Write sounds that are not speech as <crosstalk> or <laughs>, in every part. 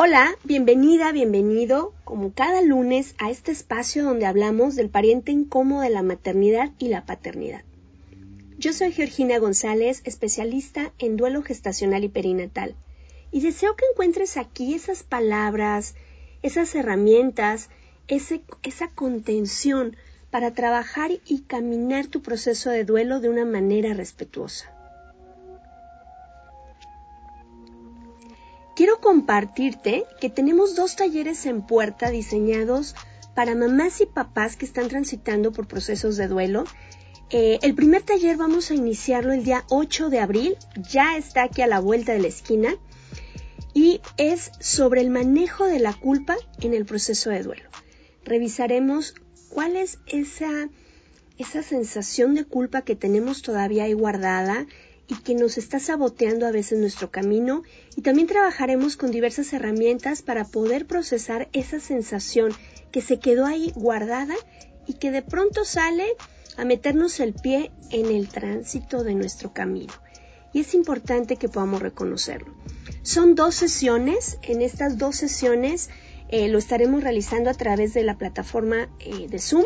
Hola, bienvenida, bienvenido, como cada lunes, a este espacio donde hablamos del pariente incómodo de la maternidad y la paternidad. Yo soy Georgina González, especialista en duelo gestacional y perinatal, y deseo que encuentres aquí esas palabras, esas herramientas, esa contención para trabajar y caminar tu proceso de duelo de una manera respetuosa. Quiero compartirte que tenemos dos talleres en puerta diseñados para mamás y papás que están transitando por procesos de duelo. Eh, el primer taller vamos a iniciarlo el día 8 de abril, ya está aquí a la vuelta de la esquina, y es sobre el manejo de la culpa en el proceso de duelo. Revisaremos cuál es esa, esa sensación de culpa que tenemos todavía ahí guardada y que nos está saboteando a veces nuestro camino y también trabajaremos con diversas herramientas para poder procesar esa sensación que se quedó ahí guardada y que de pronto sale a meternos el pie en el tránsito de nuestro camino. Y es importante que podamos reconocerlo. Son dos sesiones. En estas dos sesiones eh, lo estaremos realizando a través de la plataforma eh, de Zoom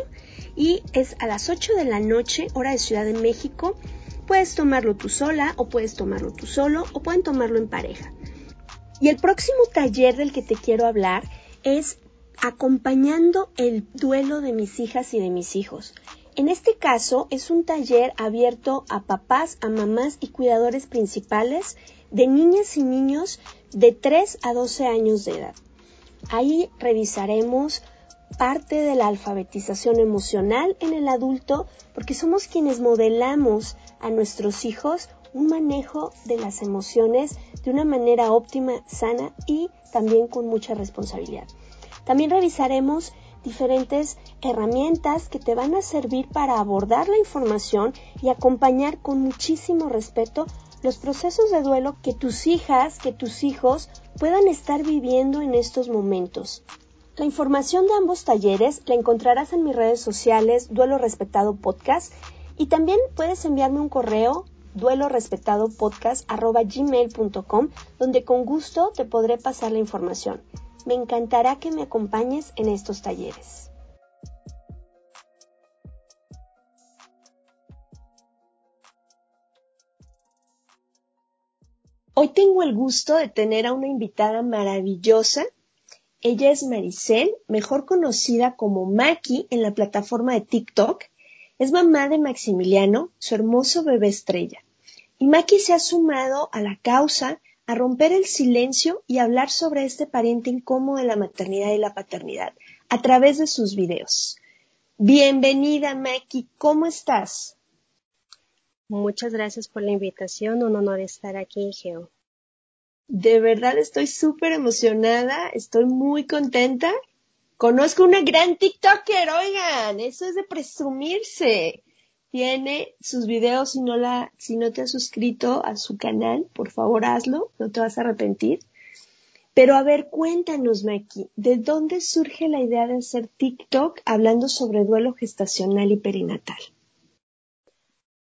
y es a las 8 de la noche, hora de Ciudad de México. Puedes tomarlo tú sola o puedes tomarlo tú solo o pueden tomarlo en pareja. Y el próximo taller del que te quiero hablar es acompañando el duelo de mis hijas y de mis hijos. En este caso es un taller abierto a papás, a mamás y cuidadores principales de niñas y niños de 3 a 12 años de edad. Ahí revisaremos parte de la alfabetización emocional en el adulto porque somos quienes modelamos a nuestros hijos un manejo de las emociones de una manera óptima, sana y también con mucha responsabilidad. También revisaremos diferentes herramientas que te van a servir para abordar la información y acompañar con muchísimo respeto los procesos de duelo que tus hijas, que tus hijos puedan estar viviendo en estos momentos. La información de ambos talleres la encontrarás en mis redes sociales Duelo Respetado Podcast y también puedes enviarme un correo duelorespetadopodcast.gmail.com donde con gusto te podré pasar la información. Me encantará que me acompañes en estos talleres. Hoy tengo el gusto de tener a una invitada maravillosa. Ella es Maricel, mejor conocida como Maki en la plataforma de TikTok. Es mamá de Maximiliano, su hermoso bebé estrella. Y Maki se ha sumado a la causa, a romper el silencio y hablar sobre este pariente incómodo de la maternidad y la paternidad a través de sus videos. Bienvenida, Maki, ¿cómo estás? Muchas gracias por la invitación, un honor estar aquí, Geo. De verdad estoy súper emocionada, estoy muy contenta. Conozco una gran TikToker, oigan, eso es de presumirse. Tiene sus videos, si no la, si no te has suscrito a su canal, por favor hazlo, no te vas a arrepentir. Pero a ver, cuéntanos, Maki, ¿de dónde surge la idea de hacer TikTok hablando sobre duelo gestacional y perinatal?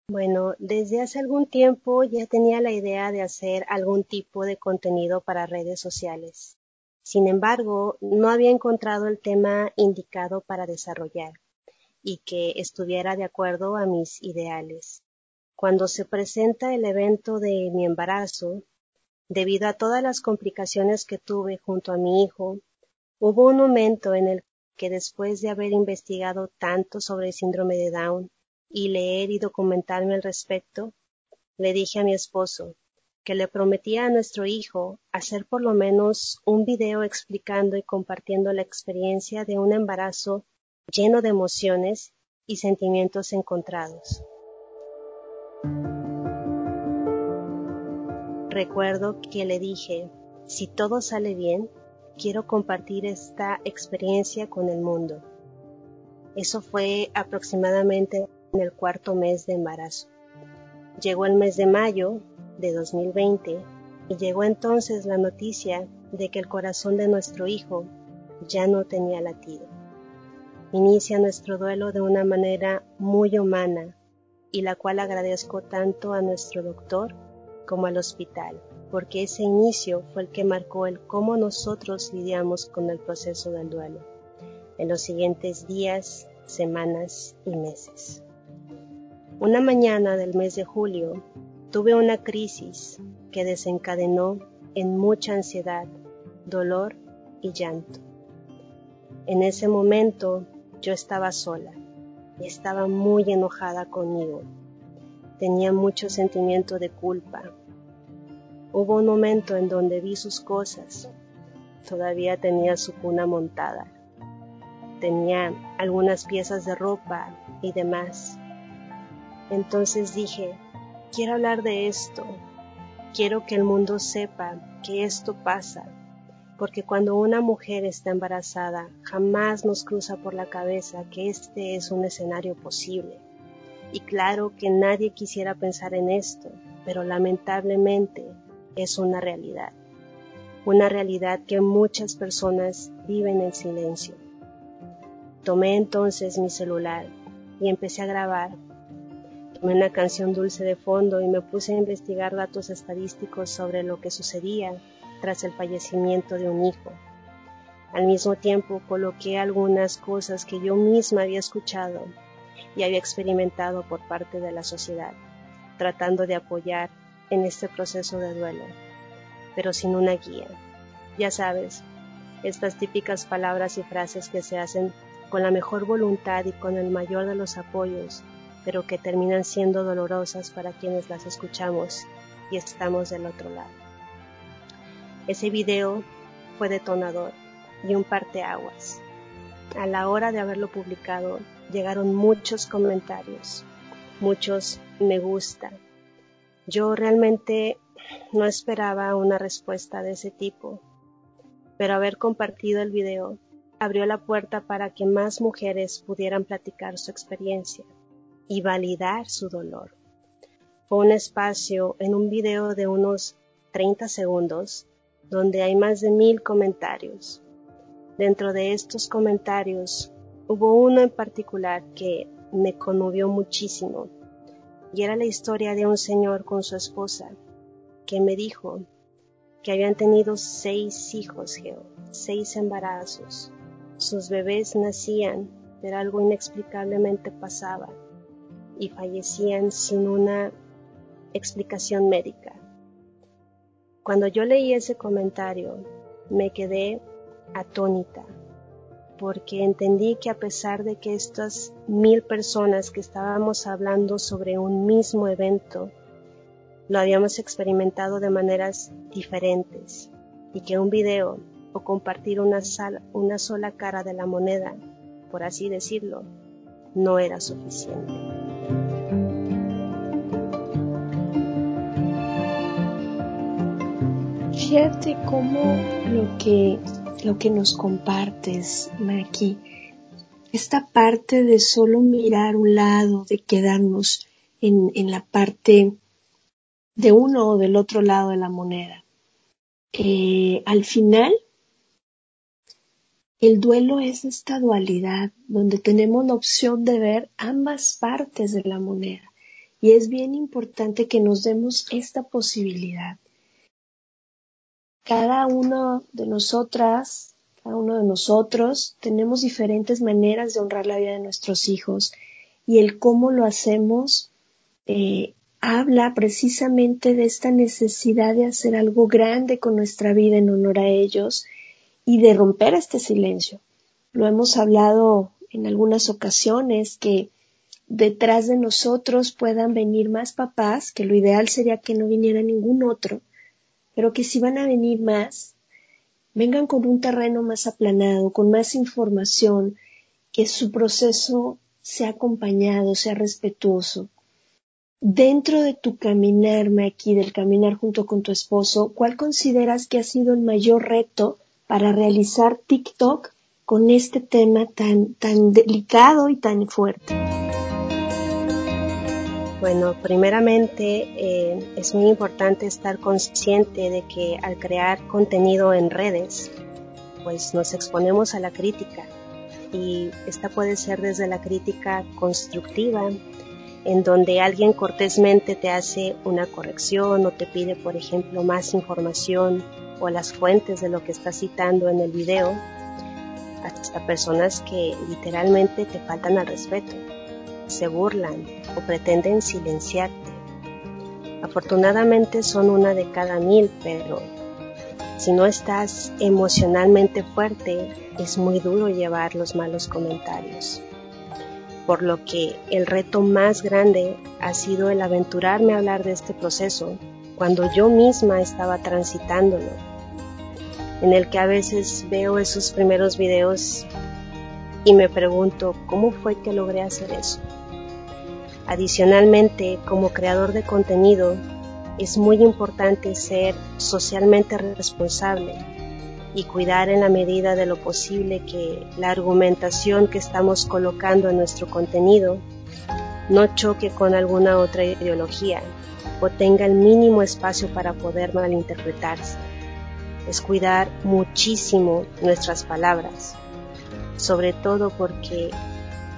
Bueno, desde hace algún tiempo ya tenía la idea de hacer algún tipo de contenido para redes sociales. Sin embargo, no había encontrado el tema indicado para desarrollar y que estuviera de acuerdo a mis ideales. Cuando se presenta el evento de mi embarazo, debido a todas las complicaciones que tuve junto a mi hijo, hubo un momento en el que después de haber investigado tanto sobre el síndrome de Down y leer y documentarme al respecto, le dije a mi esposo que le prometía a nuestro hijo hacer por lo menos un video explicando y compartiendo la experiencia de un embarazo lleno de emociones y sentimientos encontrados. Recuerdo que le dije, si todo sale bien, quiero compartir esta experiencia con el mundo. Eso fue aproximadamente en el cuarto mes de embarazo. Llegó el mes de mayo de 2020 y llegó entonces la noticia de que el corazón de nuestro hijo ya no tenía latido. Inicia nuestro duelo de una manera muy humana y la cual agradezco tanto a nuestro doctor como al hospital, porque ese inicio fue el que marcó el cómo nosotros lidiamos con el proceso del duelo en los siguientes días, semanas y meses. Una mañana del mes de julio tuve una crisis que desencadenó en mucha ansiedad, dolor y llanto. En ese momento yo estaba sola y estaba muy enojada conmigo Tenía mucho sentimiento de culpa. Hubo un momento en donde vi sus cosas. Todavía tenía su cuna montada. Tenía algunas piezas de ropa y demás. Entonces dije, quiero hablar de esto. Quiero que el mundo sepa que esto pasa, porque cuando una mujer está embarazada, jamás nos cruza por la cabeza que este es un escenario posible. Y claro que nadie quisiera pensar en esto, pero lamentablemente es una realidad. Una realidad que muchas personas viven en silencio. Tomé entonces mi celular y empecé a grabar. Una canción dulce de fondo y me puse a investigar datos estadísticos sobre lo que sucedía tras el fallecimiento de un hijo. Al mismo tiempo coloqué algunas cosas que yo misma había escuchado y había experimentado por parte de la sociedad, tratando de apoyar en este proceso de duelo, pero sin una guía. Ya sabes, estas típicas palabras y frases que se hacen con la mejor voluntad y con el mayor de los apoyos, pero que terminan siendo dolorosas para quienes las escuchamos y estamos del otro lado. Ese video fue detonador y un parteaguas. A la hora de haberlo publicado, llegaron muchos comentarios, muchos me gusta. Yo realmente no esperaba una respuesta de ese tipo, pero haber compartido el video abrió la puerta para que más mujeres pudieran platicar su experiencia y validar su dolor. Fue un espacio en un video de unos 30 segundos donde hay más de mil comentarios. Dentro de estos comentarios Hubo uno en particular que me conmovió muchísimo y era la historia de un señor con su esposa que me dijo que habían tenido seis hijos, seis embarazos. Sus bebés nacían, pero algo inexplicablemente pasaba y fallecían sin una explicación médica. Cuando yo leí ese comentario, me quedé atónita porque entendí que a pesar de que estas mil personas que estábamos hablando sobre un mismo evento, lo habíamos experimentado de maneras diferentes y que un video o compartir una, una sola cara de la moneda, por así decirlo, no era suficiente. Fíjate cómo lo que lo que nos compartes, Maki. Esta parte de solo mirar un lado, de quedarnos en, en la parte de uno o del otro lado de la moneda. eh, al final el duelo es esta dualidad donde tenemos la opción de ver ambas partes de la moneda y es bien importante que nos demos esta posibilidad. Cada uno de nosotras, cada uno de nosotros tenemos diferentes maneras de honrar la vida de nuestros hijos y el cómo lo hacemos eh, habla precisamente de esta necesidad de hacer algo grande con nuestra vida en honor a ellos y de romper este silencio. Lo hemos hablado en algunas ocasiones que detrás de nosotros puedan venir más papás, que lo ideal sería que no viniera ningún otro, pero que si van a venir más, vengan con un terreno más aplanado, con más información, que su proceso sea acompañado, sea respetuoso. Dentro de tu caminar, Maki, del caminar junto con tu esposo, ¿cuál consideras que ha sido el mayor reto para realizar TikTok con este tema tan, tan delicado y tan fuerte? Bueno, primeramente eh, es muy importante estar consciente de que al crear contenido en redes, pues nos exponemos a la crítica. Y esta puede ser desde la crítica constructiva, en donde alguien cortésmente te hace una corrección o te pide, por ejemplo, más información o las fuentes de lo que estás citando en el video, hasta personas que literalmente te faltan al respeto, se burlan o pretenden silenciarte. Afortunadamente son una de cada mil, pero si no estás emocionalmente fuerte, es muy duro llevar los malos comentarios. Por lo que el reto más grande ha sido el aventurarme a hablar de este proceso cuando yo misma estaba transitándolo, en el que a veces veo esos primeros videos y me pregunto cómo fue que logré hacer eso. Adicionalmente, como creador de contenido, es muy importante ser socialmente responsable y cuidar en la medida de lo posible que la argumentación que estamos colocando en nuestro contenido no choque con alguna otra ideología o tenga el mínimo espacio para poder malinterpretarse. Es cuidar muchísimo nuestras palabras, sobre todo porque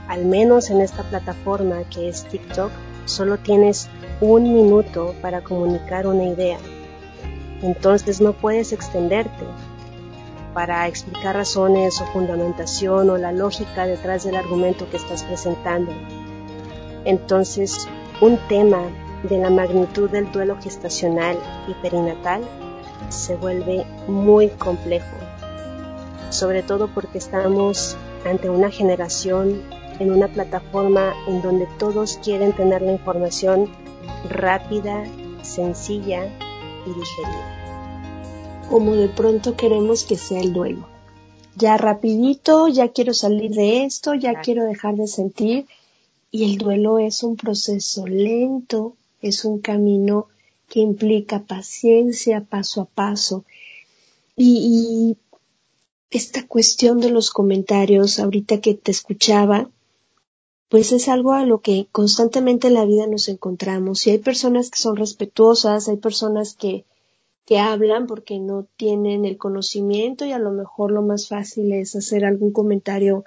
al menos en esta plataforma que es TikTok, solo tienes un minuto para comunicar una idea. Entonces no puedes extenderte para explicar razones o fundamentación o la lógica detrás del argumento que estás presentando. Entonces, un tema de la magnitud del duelo gestacional y perinatal se vuelve muy complejo, sobre todo porque estamos ante una generación en una plataforma en donde todos quieren tener la información rápida, sencilla y digerida. Como de pronto queremos que sea el duelo. Ya rapidito, ya quiero salir de esto, ya quiero dejar de sentir. Y el duelo es un proceso lento, es un camino que implica paciencia paso a paso. Y, y esta cuestión de los comentarios, ahorita que te escuchaba, pues es algo a lo que constantemente en la vida nos encontramos. Y hay personas que son respetuosas, hay personas que, que hablan porque no tienen el conocimiento y a lo mejor lo más fácil es hacer algún comentario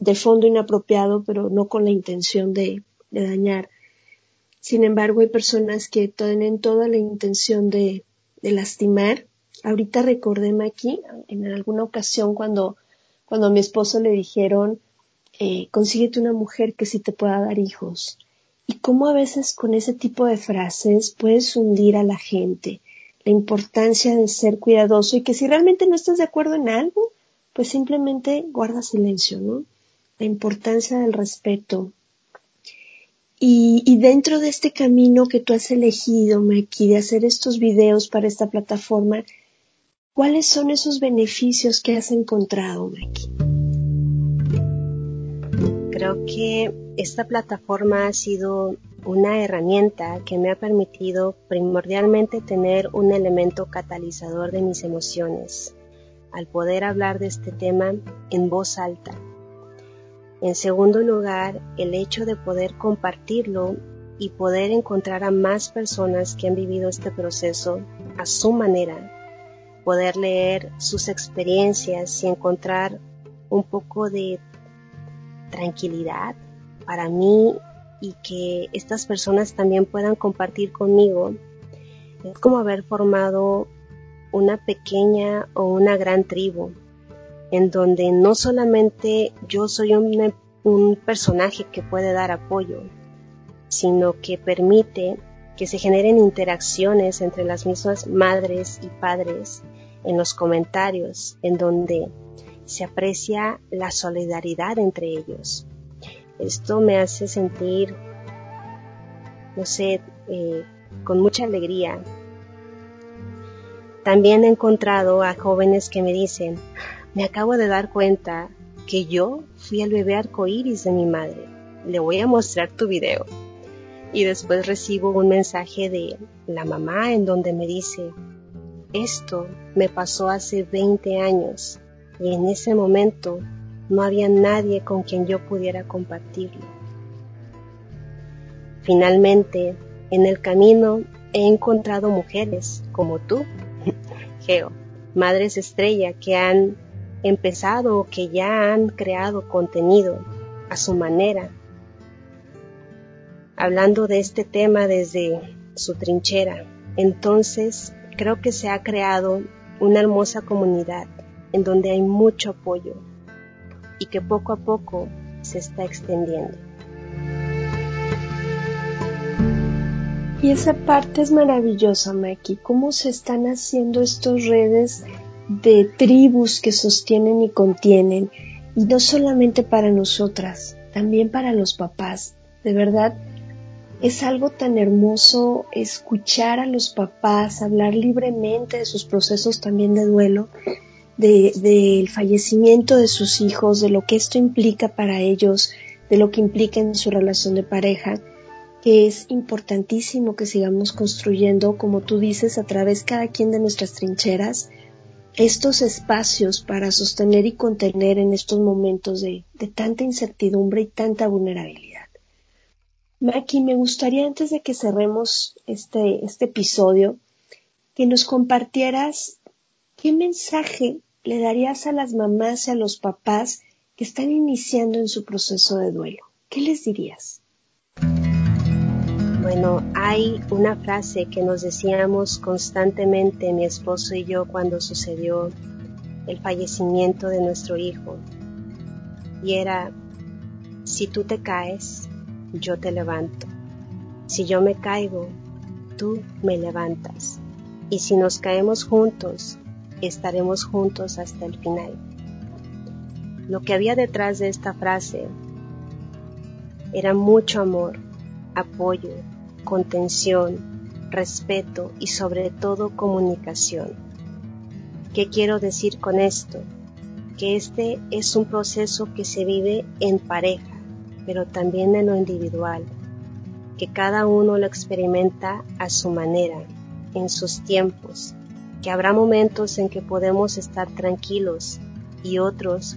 de fondo inapropiado, pero no con la intención de, de dañar. Sin embargo, hay personas que tienen toda la intención de, de lastimar. Ahorita recordé aquí, en alguna ocasión cuando, cuando a mi esposo le dijeron, eh, consíguete una mujer que sí te pueda dar hijos. Y cómo a veces con ese tipo de frases puedes hundir a la gente. La importancia de ser cuidadoso y que si realmente no estás de acuerdo en algo, pues simplemente guarda silencio, ¿no? La importancia del respeto. Y, y dentro de este camino que tú has elegido, Maki, de hacer estos videos para esta plataforma, ¿cuáles son esos beneficios que has encontrado, Maki? Creo que esta plataforma ha sido una herramienta que me ha permitido primordialmente tener un elemento catalizador de mis emociones, al poder hablar de este tema en voz alta. En segundo lugar, el hecho de poder compartirlo y poder encontrar a más personas que han vivido este proceso a su manera poder leer sus experiencias y encontrar un poco de tranquilidad para mí y que estas personas también puedan compartir conmigo. Es como haber formado una pequeña o una gran tribu, en donde no solamente yo soy un, personaje que puede dar apoyo, sino que permite que se generen interacciones entre las mismas madres y padres en los comentarios, en donde se aprecia la solidaridad entre ellos. Esto me hace sentir, no sé, eh, con mucha alegría. También he encontrado a jóvenes que me dicen, me acabo de dar cuenta que yo fui el bebé arcoíris de mi madre. Le voy a mostrar tu video y después recibo un mensaje de la mamá en donde me dice, esto me pasó hace 20 años y en ese momento no había nadie con quien yo pudiera compartirlo. Finalmente, en el camino he encontrado mujeres como tú, <laughs> Geo, madres estrella que han empezado o que ya han creado contenido a su manera hablando de este tema desde su trinchera. Entonces, creo que se ha creado una hermosa comunidad en donde hay mucho apoyo y que poco a poco se está extendiendo. Y esa parte es maravillosa, Maki, cómo se están haciendo estas redes de tribus que sostienen y contienen, y no solamente para nosotras, también para los papás. De verdad, es algo tan hermoso escuchar a los papás hablar libremente de sus procesos también de duelo, del fallecimiento de sus hijos, de lo que esto implica para ellos, de lo que implica en su relación de pareja, que es importantísimo que sigamos construyendo, como tú dices, a través cada quien de nuestras trincheras, estos espacios para sostener y contener en estos momentos de tanta incertidumbre y tanta vulnerabilidad. Maki, me gustaría antes de que cerremos este, este episodio, que nos compartieras qué mensaje le darías a las mamás y a los papás que están iniciando en su proceso de duelo. ¿Qué les dirías? Bueno, hay una frase que nos decíamos constantemente mi esposo y yo cuando sucedió el fallecimiento de nuestro hijo. Y era, si tú te caes, yo te levanto. Si yo me caigo, tú me levantas. Y si nos caemos juntos, estaremos juntos hasta el final. Lo que había detrás de esta frase era mucho amor, apoyo, contención, respeto y sobre todo comunicación. ¿Qué quiero decir con esto? Que este es un proceso que se vive en pareja pero también en lo individual, que cada uno lo experimenta a su manera, en sus tiempos, que habrá momentos en que podemos estar tranquilos y otros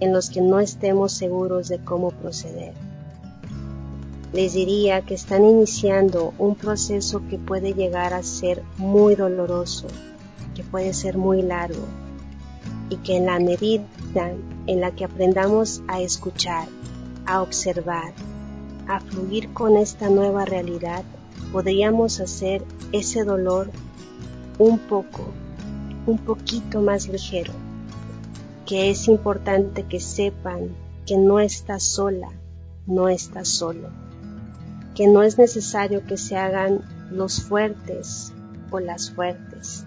en los que no estemos seguros de cómo proceder. Les diría que están iniciando un proceso que puede llegar a ser muy doloroso, que puede ser muy largo, y que en la medida en la que aprendamos a escuchar a observar, a fluir con esta nueva realidad, podríamos hacer ese dolor un poco, un poquito más ligero, que es importante que sepan que no estás sola, no estás solo, que no es necesario que se hagan los fuertes o las fuertes,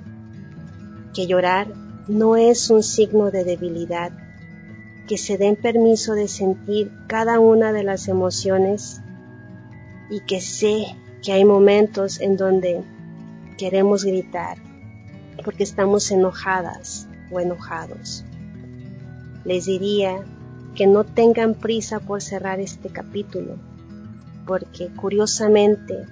que llorar no es un signo de debilidad, que se den permiso de sentir cada una de las emociones y que sé que hay momentos en donde queremos gritar porque estamos enojadas o enojados. Les diría que no tengan prisa por cerrar este capítulo, porque curiosamente,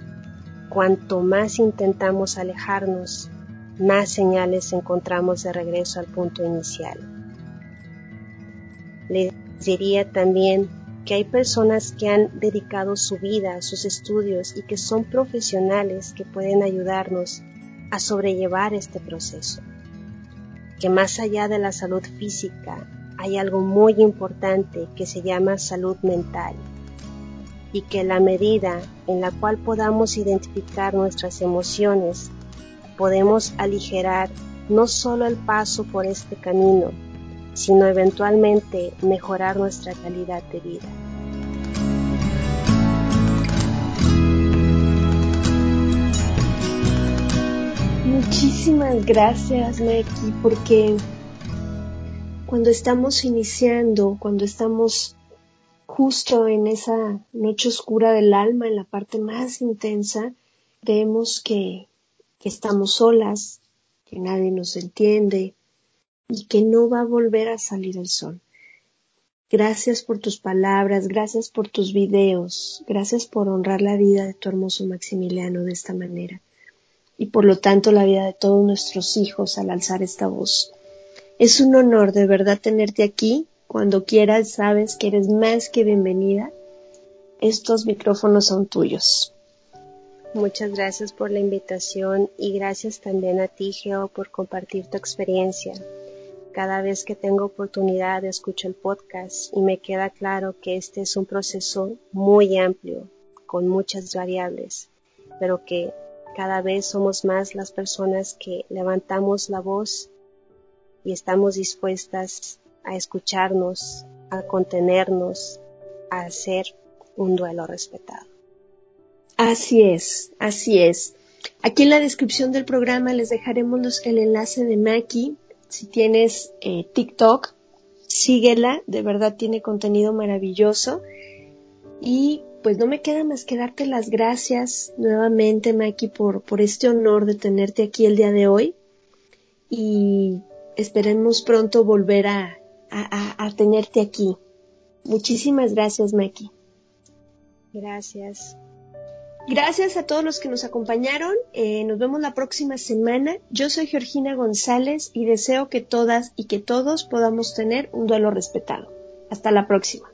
cuanto más intentamos alejarnos, más señales encontramos de regreso al punto inicial. Les diría también que hay personas que han dedicado su vida sus estudios y que son profesionales que pueden ayudarnos a sobrellevar este proceso. que más allá de la salud física hay algo muy importante que se llama salud mental y que la medida en la cual podamos identificar nuestras emociones, podemos aligerar no solo el paso por este camino, sino eventualmente mejorar nuestra calidad de vida. Muchísimas gracias, Meki, porque cuando estamos iniciando, cuando estamos justo en esa noche oscura del alma, en la parte más intensa, creemos que, que estamos solas, que nadie nos entiende y que no va a volver a salir el sol. Gracias por tus palabras, gracias por tus videos, gracias por honrar la vida de tu hermoso Maximiliano de esta manera y por lo tanto la vida de todos nuestros hijos al alzar esta voz. Es un honor de verdad tenerte aquí cuando quieras sabes que eres más que bienvenida. Estos micrófonos son tuyos. Muchas gracias por la invitación y gracias también a ti, Geo, por compartir tu experiencia. Cada vez que tengo oportunidad escucho el podcast y me queda claro que este es un proceso muy amplio, con muchas variables, pero que cada vez somos más las personas que levantamos la voz y estamos dispuestas a escucharnos, a contenernos, a hacer un duelo respetado. Así es, así es. Aquí en la descripción del programa les dejaremos el enlace de Maki. Si tienes eh, TikTok, síguela, de verdad tiene contenido maravilloso. Y pues no me queda más que darte las gracias nuevamente, Maki, por, por este honor de tenerte aquí el día de hoy. Y esperemos pronto volver a, a, tenerte aquí. Muchísimas gracias, Maki. Gracias. Gracias a todos los que nos acompañaron. Eh, nos vemos la próxima semana. Yo soy Georgina González y deseo que todas y que todos podamos tener un duelo respetado. Hasta la próxima.